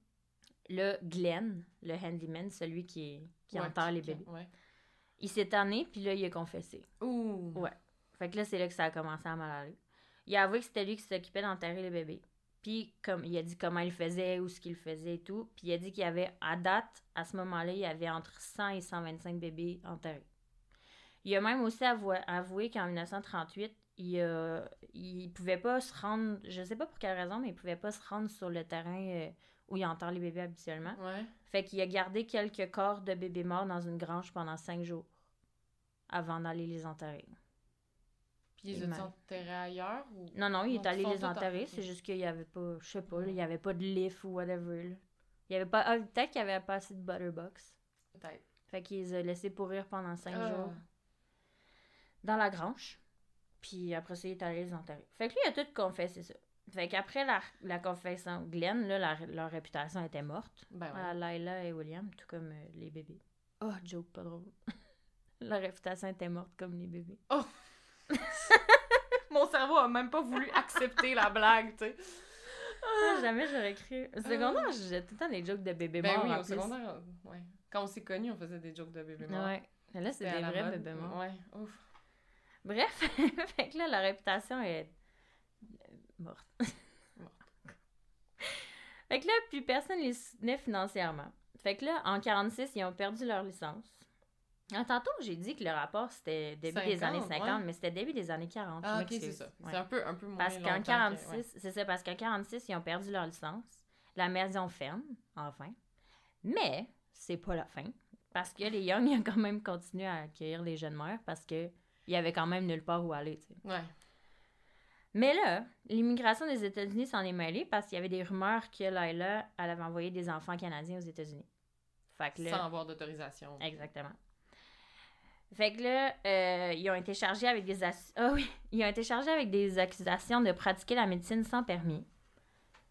le Glenn, le handyman, celui qui, qui Ouais, enterre les bébés, Ouais. il s'est tanné, puis là, il a confessé. Ouh. Ouais. Fait que là, c'est là que ça a commencé à mal aller. Il a avoué que c'était lui qui s'occupait d'enterrer les bébés. Puis, comme il a dit comment il faisait, où ce qu'il faisait et tout. Puis, il a dit qu'il y avait, à date, à ce moment-là, il y avait entre 100 et 125 bébés enterrés. Il a même aussi avoué, avoué qu'en 1938, il, a, il pouvait pas se rendre, je sais pas pour quelle raison, mais il pouvait pas se rendre sur le terrain euh, où il enterre les bébés habituellement. Ouais. Fait qu'il a gardé quelques corps de bébés morts dans une grange pendant cinq jours avant d'aller les enterrer. Ils ont mal. enterrés ailleurs ou. Non, non, il est allé les enterrer, c'est juste qu'il y avait pas, je sais pas, il y avait pas de lift ou whatever. là. Il y avait pas, ah, peut-être qu'il y avait pas assez de butterbox. Peut-être. Fait qu'il les a laissés pourrir pendant cinq Ah. jours dans la grange. Puis après ça, il est allé les enterrer. Fait que lui, il a tout confessé ça. Fait qu'après la, la confession, Glenn, là, la- leur réputation était morte. Ben ouais. À Lila et William, tout comme euh, les bébés. Oh, joke, pas drôle. leur réputation était morte comme les bébés. Mon cerveau a même pas voulu accepter la blague, tu sais. Ah, jamais j'aurais cru. Au secondaire, je disais tout le temps des jokes de bébés Ben morts. oui, en au plus. secondaire, ouais. Quand on s'est connus, on faisait des jokes de bébés morts. Ouais. Mais là, c'est des vrais bébés morts. Ouais, ouf. Bref, fait que là, la réputation est euh, morte. fait que là, plus personne les soutenait financièrement. Fait que là, en 46, ils ont perdu leur licence. Ah, tantôt, j'ai dit que le rapport, c'était début des 50, années 50, ouais. mais c'était début des années 40. je Ah, ok, c'est ça. Ouais. C'est un peu, un peu moins Parce qu'en longtemps que- 46, ouais. c'est ça, parce qu'en 46, ils ont perdu leur licence. La maison ferme, enfin. Mais, c'est pas la fin. Parce que les Young, ils ont quand même continué à accueillir les jeunes mères parce que il y avait quand même nulle part où aller, tu sais. Ouais. Mais là, l'immigration des États-Unis s'en est mêlée parce qu'il y avait des rumeurs que Lila, elle avait envoyé des enfants canadiens aux États-Unis. Fait que là, Sans avoir d'autorisation. Exactement. Fait que là, euh, ils ont été chargés avec des ah oui, ils ont été chargés avec des accusations de pratiquer la médecine sans permis.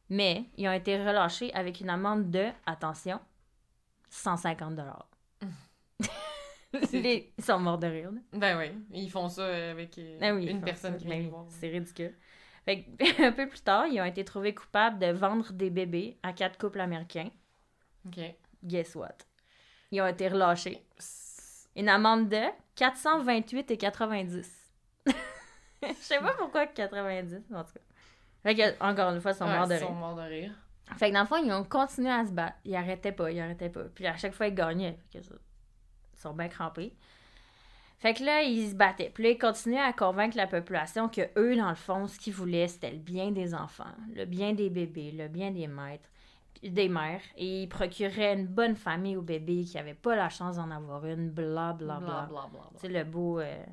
Mais ils ont été relâchés avec une amende de, attention, 150 dollars. Ils sont morts de rire. là. Ben oui, ils font ça avec Ah oui, une personne ça, qui ben vient oui, les voir. C'est ridicule. Fait que, un peu plus tard, ils ont été trouvés coupables de vendre des bébés à quatre couples américains. OK. Guess what? Ils ont été relâchés. Une amende de 428 et 90. Je sais pas pourquoi 90, en tout cas. Fait que, encore une fois, ils sont Ouais, morts de ils sont rire. morts de rire. Fait que dans le fond, ils ont continué à se battre. Ils arrêtaient pas, ils arrêtaient pas. Puis à chaque fois, ils gagnaient. Fait que ça, ils sont bien crampés. Fait que là, ils se battaient. Puis là, ils continuaient à convaincre la population que eux, dans le fond, ce qu'ils voulaient, c'était le bien des enfants, le bien des bébés, le bien des maîtres, des mères. Et ils procuraient une bonne famille aux bébés qui n'avaient pas la chance d'en avoir une, bla bla bla. Bla, bla, bla, C'est le beau, euh,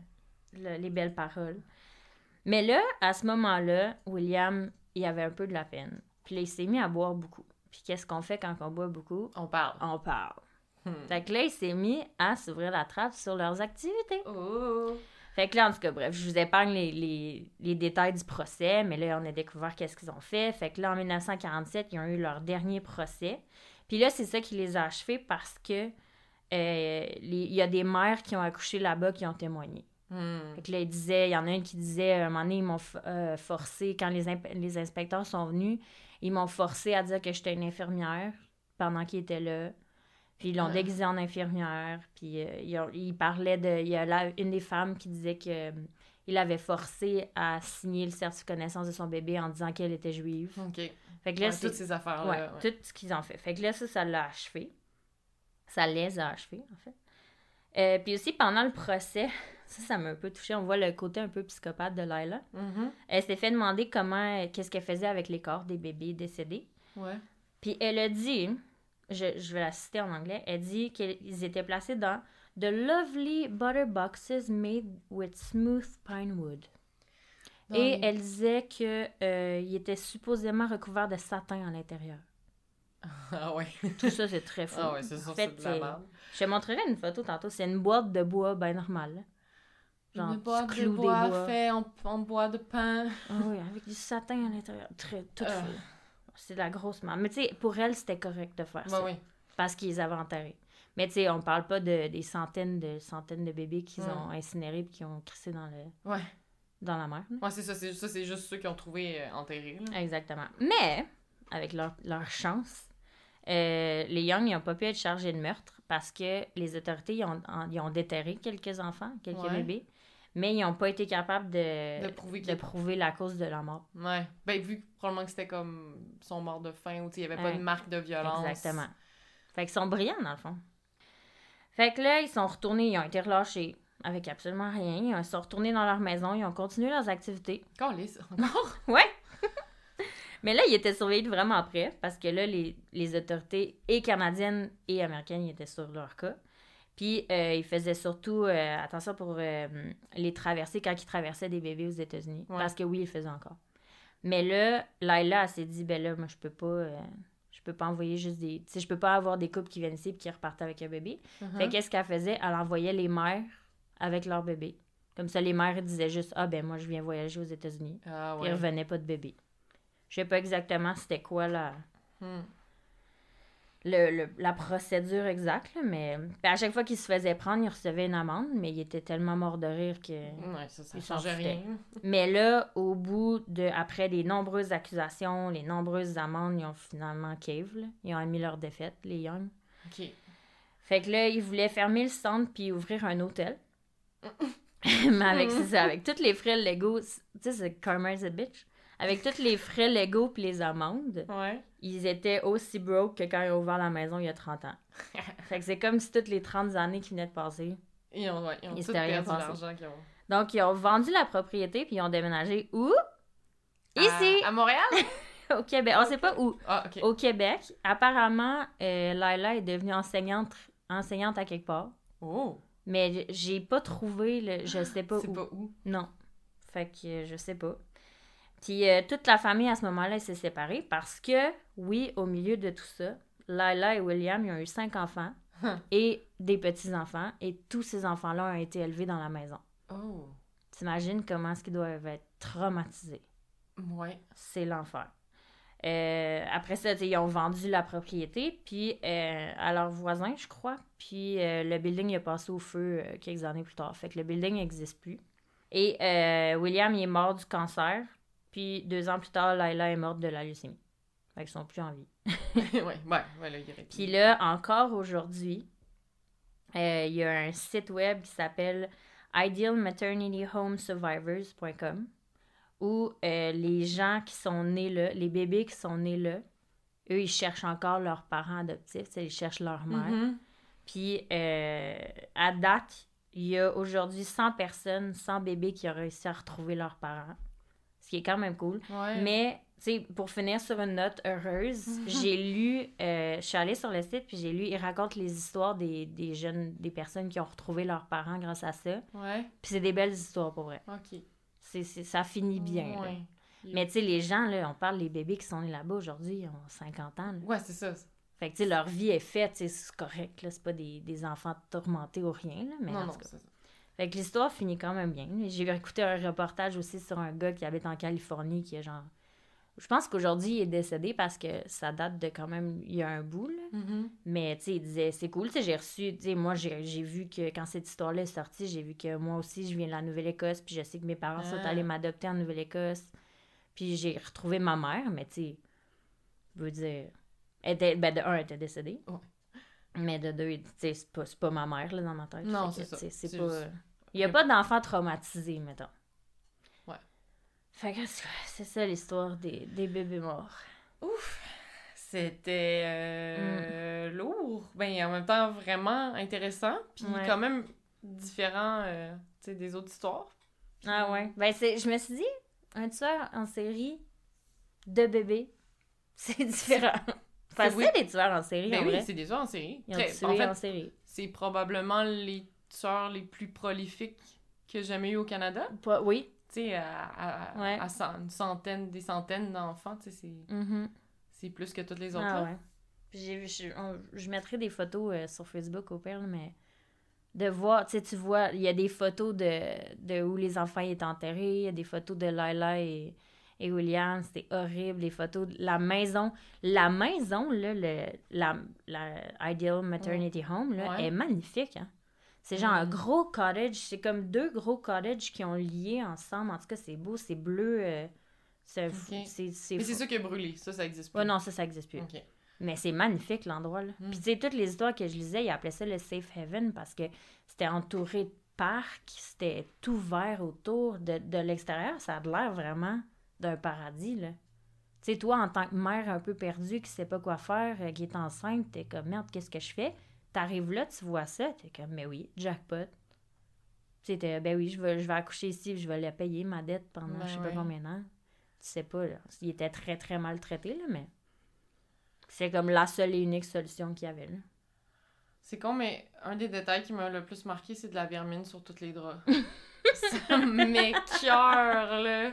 le- les belles paroles. Mais là, à ce moment-là, William, il avait un peu de la peine. Puis là, il s'est mis à boire beaucoup. Puis qu'est-ce qu'on fait quand on boit beaucoup? On parle. On parle. Hmm. Fait que là, il s'est mis à s'ouvrir la trappe sur leurs activités. Oh! Fait que là, en tout cas, bref, je vous épargne les, les- les détails du procès, mais là, on a découvert qu'est-ce qu'ils ont fait. Fait que là, en 1947, ils ont eu leur dernier procès. Puis là, c'est ça qui les a achevés parce que euh, il y a des mères qui ont accouché là-bas qui ont témoigné. Hmm. Fait que là, il disait, il y en a une qui disait, à un moment donné, ils m'ont euh, forcé, quand les, les inspecteurs sont venus, ils m'ont forcé à dire que j'étais une infirmière pendant qu'ils étaient là. Puis ils l'ont Ah. déguisé en infirmière. Puis euh, ils, ont- ils parlaient de. Il y a là une des femmes qui disait que euh, il avait forcé à signer le certificat de naissance de son bébé en disant qu'elle était juive. OK. Fait que là, Ouais, c'est toutes ces affaires-là. Ouais, ouais. tout ce qu'ils ont fait. Fait que là, ça, ça l'a achevé. Ça les a achevés, en fait. Euh, puis aussi, pendant le procès, ça, ça m'a un peu touché. On voit le côté un peu psychopathe de Lila. Mhm. Elle s'est fait demander comment, qu'est-ce qu'elle faisait avec les corps des bébés décédés. Ouais. Puis elle a dit, je, je vais la citer en anglais, elle dit qu'ils étaient placés dans The lovely butter boxes made with smooth pine wood. Et elle disait qu'ils étaient supposément recouverts de satin à l'intérieur. Ah ouais. Tout ça, c'est très fou. Ah ouais, c'est sûr, En fait, c'est de la c'est- merde. Je te montrerai une photo tantôt. C'est une boîte de bois bien normale. Genre, Une boîte de bois, bois. fait en, en bois de pain. Ah oui, avec du satin à l'intérieur. Très, tout Ah. fait. C'est de la grosse merde. Mais tu sais, pour elle, c'était correct de faire ça. oui. Parce qu'ils avaient enterrés. Mais tu sais, on parle pas de, des centaines de centaines de bébés qu'ils Mm. ont incinérés et qui ont crissé dans, le, Ouais. dans la mer. Ouais, c'est ça. C'est, ça, c'est juste ceux qui ont trouvé euh, enterrés. là. Exactement. Mais, avec leur, leur chance, euh, les Young n'ont pas pu être chargés de meurtre parce que les autorités ils ont, en- ils ont déterré quelques enfants, quelques Ouais. bébés, mais ils n'ont pas été capables de, De prouver de prouver la cause de la mort. Ouais. Ben, vu que probablement que c'était comme. Ils sont morts de faim ou il n'y avait pas de marque de violence. Exactement. Fait qu'ils sont brillants, dans le fond. Fait que là, ils sont retournés, ils ont été relâchés avec absolument rien. Ils sont retournés dans leur maison, ils ont continué leurs activités. Calisse. Encore? Ouais! Mais là, il était surveillé de vraiment près parce que là, les, les autorités et canadiennes et américaines ils étaient sur leur cas. Puis euh, ils faisaient surtout euh, attention pour euh, les traverser quand ils traversaient des bébés aux États-Unis. Ouais. Parce que oui, ils le faisaient encore. Mais là, Laila, elle s'est dit, ben là, moi, je peux pas. je peux pas envoyer juste des. Tu sais, je peux pas avoir des couples qui viennent ici et qui repartent avec un bébé. Uh-huh. Fait qu'est-ce qu'elle faisait? Elle envoyait les mères avec leur bébé. Comme ça, les mères disaient juste, ah ben moi, je viens voyager aux États-Unis. Ah Puis ils ouais. revenaient pas de bébé. Je sais pas exactement c'était quoi la, Hmm. Le, le- la procédure exacte, là, mais à chaque fois qu'il se faisait prendre, il recevait une amende, mais il était tellement mort de rire que... Ouais, ça, ça Ils s'en change foutaient. rien. Mais là, au bout de... Après les nombreuses accusations, les nombreuses amendes, ils ont finalement cave, là. Ils ont admis leur défaite, les Young. Ok. Fait que là, ils voulaient fermer le centre puis ouvrir un hôtel. mais avec, ça, avec tous les frais légaux... Tu sais, c'est Karma's a bitch. Avec tous les frais légaux puis les amendes, Ouais. ils étaient aussi broke que quand ils ont ouvert la maison il y a 30 ans. fait que c'est comme si toutes les 30 années qui venaient de passer. Ils ont, ouais, ils ont perdu l'argent qu'ils ont. Donc, ils ont vendu la propriété puis ils ont déménagé où? À- Ici, À, Montréal? au Québec. On sait pas où. Ah. Au Québec. Apparemment, euh, Laila est devenue enseignante, enseignante à quelque part. Oh. Mais j'ai pas trouvé, le, je sais pas C'est où. pas où? Non. Fait que je sais pas. Puis euh, toute la famille à ce moment-là s'est séparée parce que, oui, au milieu de tout ça, Lila et William, ils ont eu cinq enfants et des petits-enfants. Et tous ces enfants-là ont été élevés dans la maison. Oh. T'imagines comment est-ce qu'ils doivent être traumatisés? Ouais. C'est l'enfer. Euh, après ça, ils ont vendu la propriété puis euh, à leurs voisins, je crois. Puis euh, le building il a passé au feu quelques années plus tard. Fait que le building n'existe plus. Et euh, William, il est mort du cancer. Puis deux ans plus tard, Laila est morte de la leucémie. Fait qu'ils sont plus en vie. ouais, ouais, ouais, là, il. Puis là, encore aujourd'hui, euh, il y a un site web qui s'appelle idealmaternityhomesurvivors.com où euh, les gens qui sont nés là, les bébés qui sont nés là, eux, ils cherchent encore leurs parents adoptifs, ils cherchent leur mère. Mhm. Puis euh, à date, il y a aujourd'hui 100 personnes, 100 bébés qui ont réussi à retrouver leurs parents. Qui est quand même cool. Ouais. Mais, tu sais, pour finir sur une note heureuse, j'ai lu, euh, je suis allée sur le site, puis j'ai lu, ils racontent les histoires des, des jeunes, des personnes qui ont retrouvé leurs parents grâce à ça. Ouais. Puis c'est des belles histoires pour vrai. Ok. C'est, ça finit bien. là. Ouais. Mais tu sais, les gens, là, on parle des bébés qui sont nés là-bas aujourd'hui, ils ont 50 ans. là. Ouais, c'est ça. Fait que, tu sais, leur vie est faite, c'est correct, là. C'est pas des, des enfants tourmentés ou rien, là. Mais non, en non, tout cas. c'est ça. Fait que l'histoire finit quand même bien. J'ai écouté un reportage aussi sur un gars qui habite en Californie qui est genre. Je pense qu'aujourd'hui il est décédé parce que ça date de quand même. Il y a un bout, là. Mhm. Mais tu sais, il disait c'est cool. Tu sais, j'ai reçu. Tu sais, moi, j'ai vu que quand cette histoire-là est sortie, j'ai vu que moi aussi, je viens de la Nouvelle-Écosse. Puis je sais que mes parents sont Ah. allés m'adopter en Nouvelle-Écosse. Puis j'ai retrouvé ma mère, mais tu sais, je veux dire. Elle était, ben, de un, elle était décédée. Ouais. Mais de deux, c'est pas, pas ma mère, là, dans ma tête. Non, c'est ça. C'est pas. juste- Il n'y a pas d'enfants traumatisés, mettons. Ouais. Fait que c'est ça l'histoire des, des bébés morts. C'était euh, lourd, ben en même temps vraiment intéressant, puis Ouais. quand même différent euh, tu sais, des autres histoires. Ah ouais. Ben, c'est, je me suis dit, un tueur en série de bébés, c'est différent. Enfin, C'est- des tueurs en série, Ben en oui, c'est des tueurs en série. Ils ont Très- tué en fait, en série. c'est probablement les tueurs les plus prolifiques que j'ai jamais eu au Canada. Pas- oui. Tu sais, à, à- Ouais. à cent- une centaine, des centaines d'enfants, tu sais, c'est, Mhm. c'est plus que toutes les autres. Ah ouais. Puis j'ai vu, je, on- je mettrai des photos euh, sur Facebook au pire, là, mais de voir, tu sais, tu vois, il y a des photos de, de où les enfants étaient enterrés, il y a des photos de Lila et, et William, c'était horrible, les photos de la maison. La maison, là, le, la, la Ideal Maternity Home, là, Ouais. est magnifique, hein. C'est genre un gros cottage, c'est comme deux gros cottages qui ont lié ensemble. En tout cas, c'est beau, c'est bleu. euh, c'est Mais c'est ça qui a brûlé, ça, ça existe plus. Ouais, non, ça, ça existe plus. Mais c'est magnifique l'endroit. là. Mm. Puis tu sais, toutes les histoires que je lisais, ils appelaient ça le Safe Haven parce que c'était entouré de parcs, c'était tout vert autour. De, de l'extérieur, ça a l'air vraiment d'un paradis. là. Tu sais, toi, en tant que mère un peu perdue, qui sait pas quoi faire, euh, qui est enceinte, t'es comme merde, qu'est-ce que je fais? T'arrives là, tu vois ça, t'es comme, mais oui, jackpot. Tu sais, ben oui, je vais, je vais accoucher ici, je vais la payer, ma dette, pendant Ben je sais pas combien d'années. sais pas, là. Il était très, très maltraité, là, mais. C'est comme la seule et unique solution qu'il y avait, là. C'est con, mais un des détails qui m'a le plus marqué, c'est de la vermine sur tous les draps. ça m'écœure, là.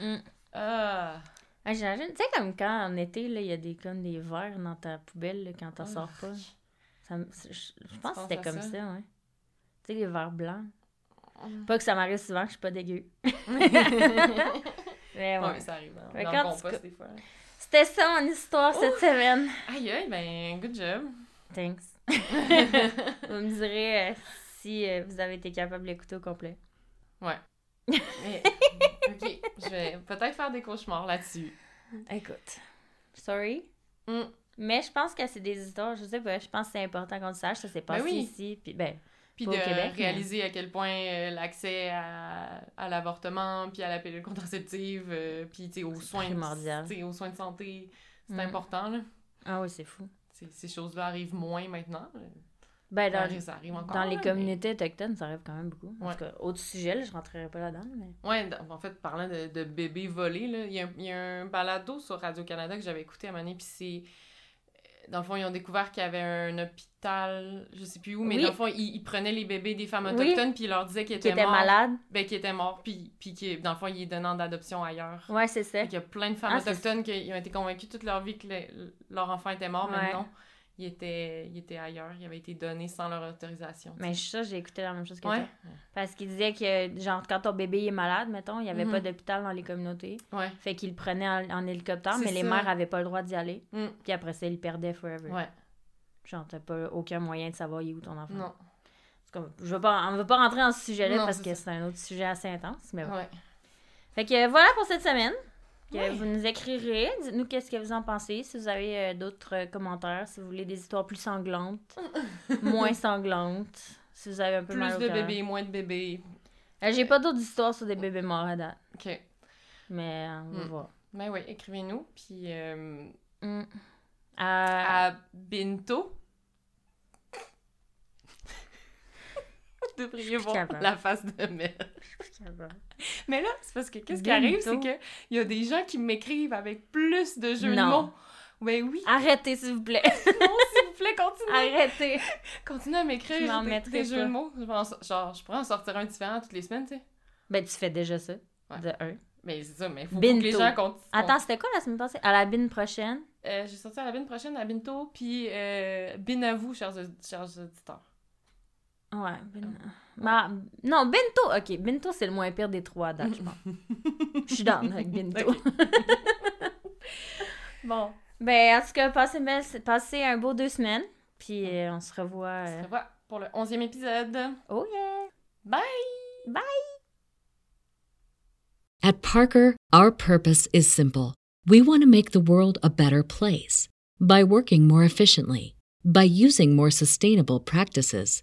Mm. Ah. Ah, J'imagine, tu sais, comme quand en été, il y a des, comme des verres dans ta poubelle, là, quand t'en Ah. sors pas. Ça je, pense que c'était comme ça? ça, ouais. Tu sais, les verres blancs. Pas que ça m'arrive souvent, je suis pas dégueu. Mais ouais. Ouais, ça arrive. hein, Fait Dans quand le tu compost, co- des fois. C'était ça mon histoire cette semaine. Aïe, aïe, ben, good job. Thanks. vous me direz euh, si euh, vous avez été capable de l'écouter au complet. Ouais. Mais, ok, je vais peut-être faire des cauchemars là-dessus. Écoute. Sorry. Mm. Mais je pense que c'est des histoires, je sais pas, je pense que c'est important qu'on le sache, ça s'est passé oui. ici. Puis ben, Puis de au Québec, mais- réaliser à quel point euh, l'accès à, à l'avortement, puis à la pilule contraceptive, euh, puis aux soins, aux de santé, c'est Mm. important. Là. ah oui, c'est fou. Ces, ces choses-là arrivent moins maintenant. là. Ben, Ça dans, arrive, ça arrive encore. dans les communautés autochtones, ça arrive quand même beaucoup. En Ouais. tout cas, autre sujet, là, je rentrerai pas là-dedans, mais... Ouais, en fait, parlant de, de bébés volés, il y, a un- il y a un balado sur Radio-Canada que j'avais écouté à un moment puis c'est... Dans le fond, ils ont découvert qu'il y avait un hôpital, je sais plus où, mais Oui. dans le fond, ils, ils prenaient les bébés des femmes Oui. autochtones, puis ils leur disaient qu'ils Qui étaient, était morts. malade. Ben, qu'ils étaient morts, puis, puis dans le fond, ils les donnaient en adoption ailleurs. Ouais, c'est ça. Qu'il y a plein de femmes Ah, autochtones qui ont été convaincues toute leur vie que le- leur enfant était mort, Ouais. non. Il était, il était ailleurs, il avait été donné sans leur autorisation. tu Mais ça, j'ai écouté la même chose que ouais, toi. Parce qu'il disait que, genre, quand ton bébé est malade, mettons, il n'y avait Mhm. pas d'hôpital dans les communautés. ouais, Fait qu'il le prenait en, en hélicoptère, mais les mères avaient pas le droit d'y aller. Mm. Puis après ça, ils le perdaient forever. ouais, Genre, t'as pas aucun moyen de savoir il est où ton enfant. non, comme- je veux pas, on ne veut pas rentrer dans ce sujet-là parce que c'est un autre sujet assez intense. Mais ouais. Fait que voilà pour cette semaine. Que. Vous nous écrirez. Dites-nous qu'est-ce que vous en pensez. Si vous avez euh, d'autres euh, commentaires, si vous voulez des histoires plus sanglantes, moins sanglantes. Si vous avez un peu Plus mal au de cœur. bébés, moins de bébés. Euh, J'ai pas d'autres histoires sur des bébés morts à date. Ok. Mais on va Mm. voir. Ben oui, écrivez-nous, puis euh, Mm. Euh, à bientôt. Vous devriez voir la face de Mel. Mais là, c'est parce que qu'est-ce qui arrive, c'est Bientôt. que il y a des gens qui m'écrivent avec plus de jeux Non. de mots. Ben oui. Arrêtez, s'il vous plaît. Non, s'il vous plaît, continuez. Arrêtez. Continuez à m'écrire Je des, jeux de mots. Je vais en so- genre, je pourrais en sortir un différent toutes les semaines, tu sais. Ben, tu fais déjà ça. Ouais. De un. Mais c'est ça, mais il faut, faut que les gens continuent. Attends, c'était quoi la semaine passée? À la bine prochaine? Euh, J'ai sorti à la bin prochaine, à bientôt, puis euh, bin à vous, chers, chers auditeurs. Ouais. bin- Ma- Non, Bento. Ok, Bento, c'est le moins pire des trois à date, je pense. Je suis down avec Bento. Bon, Ben, en tout cas, passez, belle- passez un beau deux semaines. Puis euh, on se revoit. on euh, se revoit pour le onzième épisode. Oh yeah! Bye! At Parker, our purpose is simple. We want to make the world a better place by working more efficiently, by using more sustainable practices,